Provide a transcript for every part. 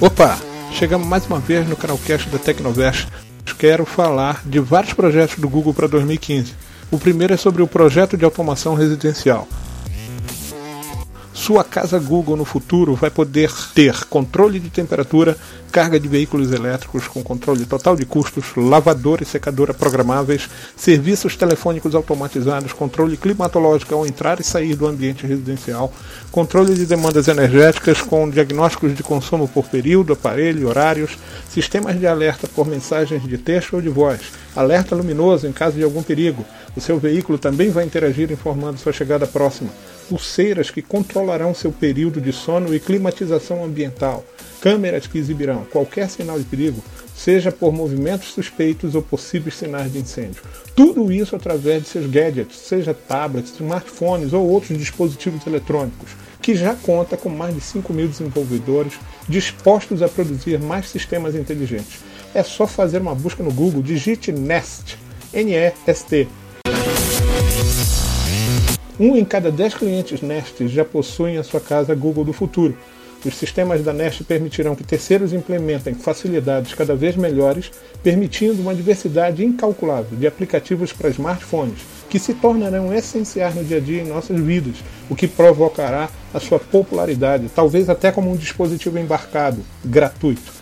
Opa! Chegamos mais uma vez no canalcast da Tecnovest. Quero falar de vários projetos do Google para 2015. O primeiro é sobre o projeto de automação residencial. Sua casa Google no futuro vai poder ter controle de temperatura, carga de veículos elétricos com controle total de custos, lavadora e secadora programáveis, serviços telefônicos automatizados, controle climatológico ao entrar e sair do ambiente residencial, controle de demandas energéticas com diagnósticos de consumo por período, aparelho horários, sistemas de alerta por mensagens de texto ou de voz, alerta luminoso em caso de algum perigo. O seu veículo também vai interagir informando sua chegada próxima pulseiras que controlarão seu período de sono e climatização ambiental, câmeras que exibirão qualquer sinal de perigo, seja por movimentos suspeitos ou possíveis sinais de incêndio. Tudo isso através de seus gadgets, seja tablets, smartphones ou outros dispositivos eletrônicos, que já conta com mais de 5 mil desenvolvedores dispostos a produzir mais sistemas inteligentes. É só fazer uma busca no Google, digite Nest, N-E-S-T, um em cada dez clientes Nest já possuem a sua casa Google do futuro. Os sistemas da Nest permitirão que terceiros implementem facilidades cada vez melhores, permitindo uma diversidade incalculável de aplicativos para smartphones, que se tornarão essenciais no dia a dia em nossas vidas, o que provocará a sua popularidade, talvez até como um dispositivo embarcado, gratuito.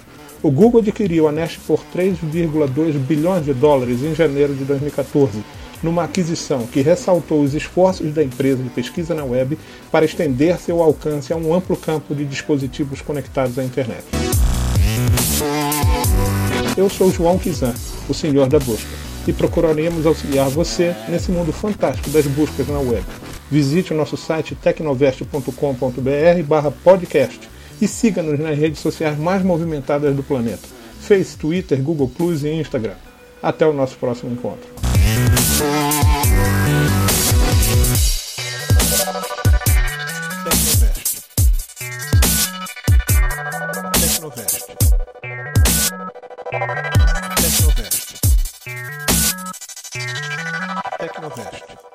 O Google adquiriu a Nest por 3,2 bilhões de dólares em janeiro de 2014 numa aquisição que ressaltou os esforços da empresa de pesquisa na web para estender seu alcance a um amplo campo de dispositivos conectados à internet. Eu sou João Kizan, o senhor da busca, e procuraremos auxiliar você nesse mundo fantástico das buscas na web. Visite o nosso site tecnovest.com.br podcast e siga-nos nas redes sociais mais movimentadas do planeta: Face, Twitter, Google Plus e Instagram. Até o nosso próximo encontro. Tecnovest. Tecnovest.